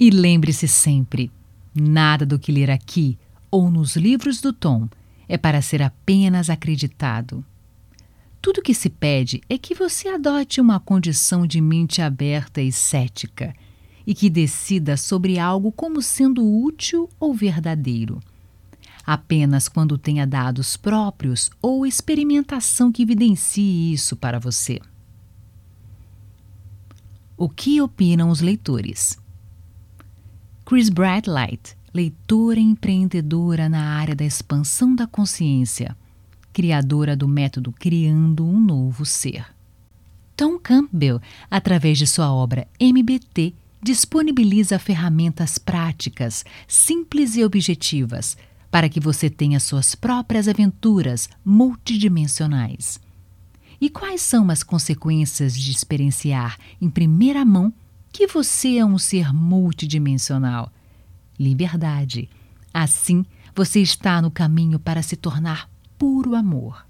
E lembre-se sempre: nada do que ler aqui ou nos livros do Tom é para ser apenas acreditado. Tudo que se pede é que você adote uma condição de mente aberta e cética e que decida sobre algo como sendo útil ou verdadeiro. Apenas quando tenha dados próprios ou experimentação que evidencie isso para você. O que opinam os leitores? Chris Bradlight, leitora empreendedora na área da expansão da consciência criadora do método Criando um Novo Ser. Tom Campbell, através de sua obra MBT, disponibiliza ferramentas práticas, simples e objetivas, para que você tenha suas próprias aventuras multidimensionais. E quais são as consequências de experienciar em primeira mão que você é um ser multidimensional? Liberdade. Assim, você está no caminho para se tornar puro amor.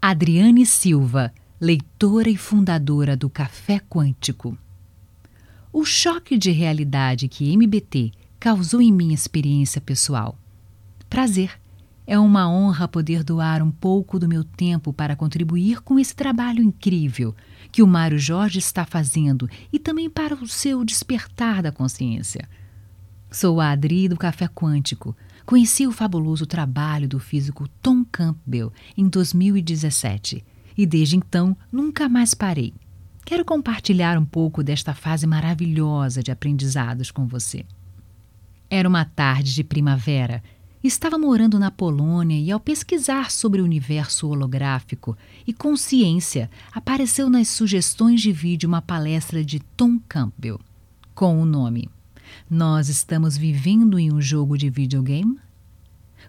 Adriane Silva, leitora e fundadora do Café Quântico. O choque de realidade que MBT causou em minha experiência pessoal. Prazer. É uma honra poder doar um pouco do meu tempo para contribuir com esse trabalho incrível que o Mário Jorge está fazendo e também para o seu despertar da consciência. Sou a Adri do Café Quântico, Conheci o fabuloso trabalho do físico Tom Campbell em 2017 e desde então nunca mais parei. Quero compartilhar um pouco desta fase maravilhosa de aprendizados com você. Era uma tarde de primavera. Estava morando na Polônia e, ao pesquisar sobre o universo holográfico e consciência, apareceu nas sugestões de vídeo uma palestra de Tom Campbell com o nome nós estamos vivendo em um jogo de videogame?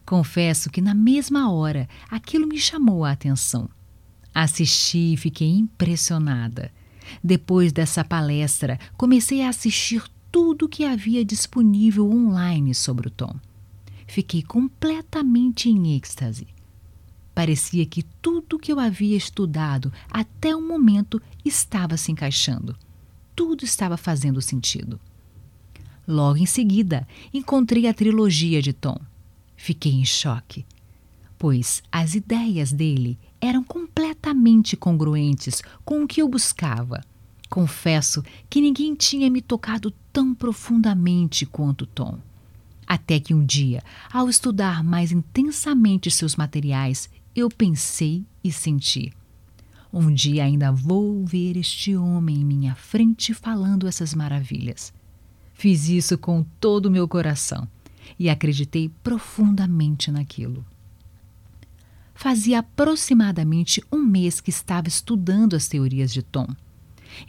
Confesso que na mesma hora aquilo me chamou a atenção. Assisti e fiquei impressionada. Depois dessa palestra, comecei a assistir tudo que havia disponível online sobre o Tom. Fiquei completamente em êxtase. Parecia que tudo que eu havia estudado até o momento estava se encaixando. Tudo estava fazendo sentido. Logo em seguida, encontrei a trilogia de Tom. Fiquei em choque, pois as ideias dele eram completamente congruentes com o que eu buscava. Confesso que ninguém tinha me tocado tão profundamente quanto Tom. Até que um dia, ao estudar mais intensamente seus materiais, eu pensei e senti. Um dia ainda vou ver este homem em minha frente falando essas maravilhas. Fiz isso com todo o meu coração e acreditei profundamente naquilo. Fazia aproximadamente um mês que estava estudando as teorias de Tom.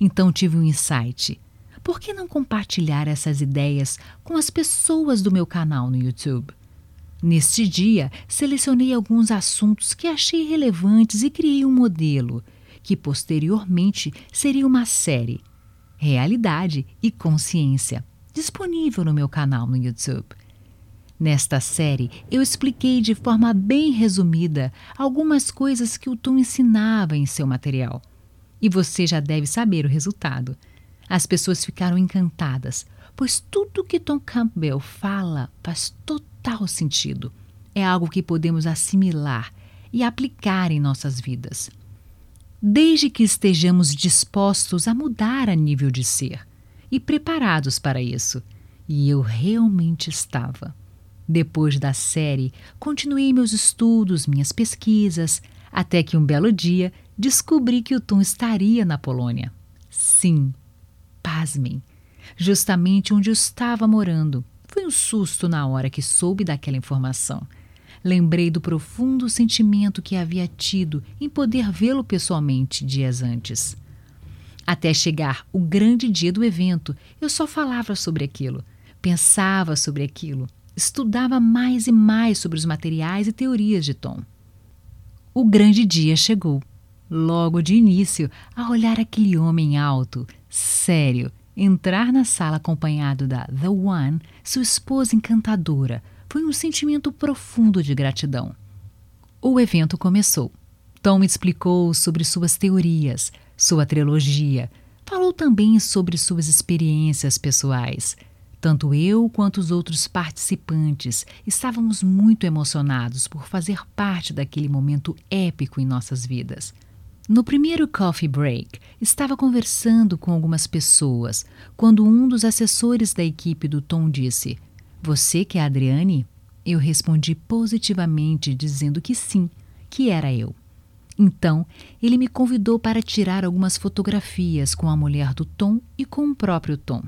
Então tive um insight. Por que não compartilhar essas ideias com as pessoas do meu canal no YouTube? Neste dia, selecionei alguns assuntos que achei relevantes e criei um modelo, que posteriormente seria uma série Realidade e Consciência disponível no meu canal no YouTube. Nesta série, eu expliquei de forma bem resumida algumas coisas que o Tom ensinava em seu material. E você já deve saber o resultado. As pessoas ficaram encantadas, pois tudo que Tom Campbell fala faz total sentido. É algo que podemos assimilar e aplicar em nossas vidas. Desde que estejamos dispostos a mudar a nível de ser e preparados para isso. E eu realmente estava. Depois da série, continuei meus estudos, minhas pesquisas, até que um belo dia descobri que o Tom estaria na Polônia. Sim, pasmem, justamente onde eu estava morando. Foi um susto na hora que soube daquela informação. Lembrei do profundo sentimento que havia tido em poder vê-lo pessoalmente dias antes. Até chegar o grande dia do evento, eu só falava sobre aquilo, pensava sobre aquilo, estudava mais e mais sobre os materiais e teorias de Tom. O grande dia chegou. Logo de início, a olhar aquele homem alto, sério, entrar na sala acompanhado da The One, sua esposa encantadora, foi um sentimento profundo de gratidão. O evento começou. Tom explicou sobre suas teorias, sua trilogia. Falou também sobre suas experiências pessoais. Tanto eu quanto os outros participantes estávamos muito emocionados por fazer parte daquele momento épico em nossas vidas. No primeiro coffee break, estava conversando com algumas pessoas quando um dos assessores da equipe do Tom disse: Você que é a Adriane? Eu respondi positivamente, dizendo que sim, que era eu. Então, ele me convidou para tirar algumas fotografias com a mulher do Tom e com o próprio Tom.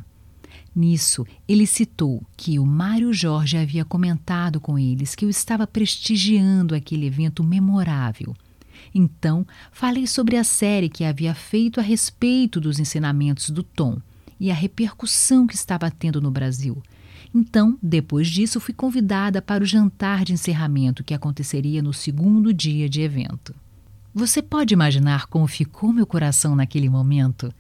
Nisso, ele citou que o Mário Jorge havia comentado com eles que eu estava prestigiando aquele evento memorável. Então, falei sobre a série que havia feito a respeito dos ensinamentos do Tom e a repercussão que estava tendo no Brasil. Então, depois disso, fui convidada para o jantar de encerramento que aconteceria no segundo dia de evento. Você pode imaginar como ficou meu coração naquele momento?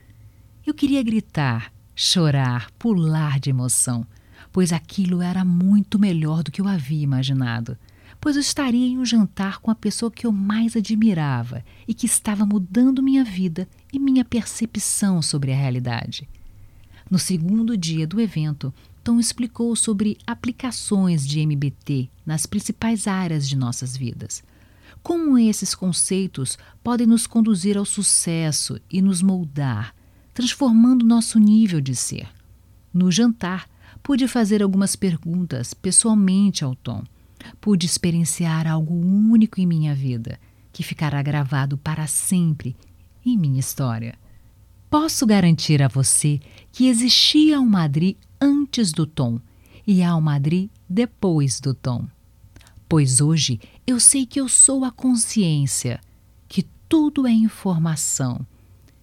Eu queria gritar, chorar, pular de emoção, pois aquilo era muito melhor do que eu havia imaginado. Pois eu estaria em um jantar com a pessoa que eu mais admirava e que estava mudando minha vida e minha percepção sobre a realidade. No segundo dia do evento, Tom explicou sobre aplicações de MBT nas principais áreas de nossas vidas. Como esses conceitos podem nos conduzir ao sucesso e nos moldar transformando nosso nível de ser. No jantar, pude fazer algumas perguntas pessoalmente ao Tom. Pude experienciar algo único em minha vida, que ficará gravado para sempre em minha história. Posso garantir a você que existia um Madrid antes do Tom e há um Madrid depois do Tom. Pois hoje eu sei que eu sou a consciência, que tudo é informação.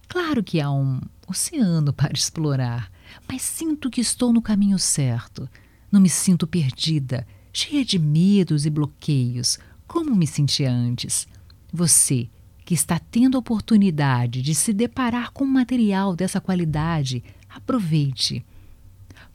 Claro que há um oceano para explorar, mas sinto que estou no caminho certo. Não me sinto perdida, cheia de medos e bloqueios, como me sentia antes. Você, que está tendo a oportunidade de se deparar com um material dessa qualidade, aproveite,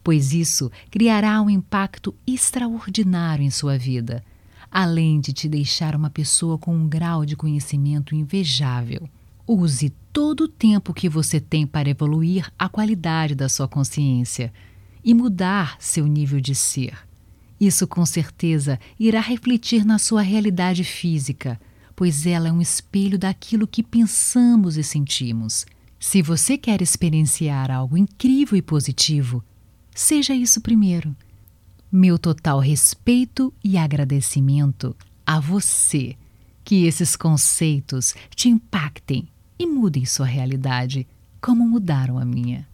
pois isso criará um impacto extraordinário em sua vida, além de te deixar uma pessoa com um grau de conhecimento invejável. Use todo o tempo que você tem para evoluir a qualidade da sua consciência e mudar seu nível de ser. Isso com certeza irá refletir na sua realidade física, pois ela é um espelho daquilo que pensamos e sentimos. Se você quer experienciar algo incrível e positivo, seja isso primeiro. Meu total respeito e agradecimento a você. Que esses conceitos te impactem e mudem sua realidade como mudaram a minha.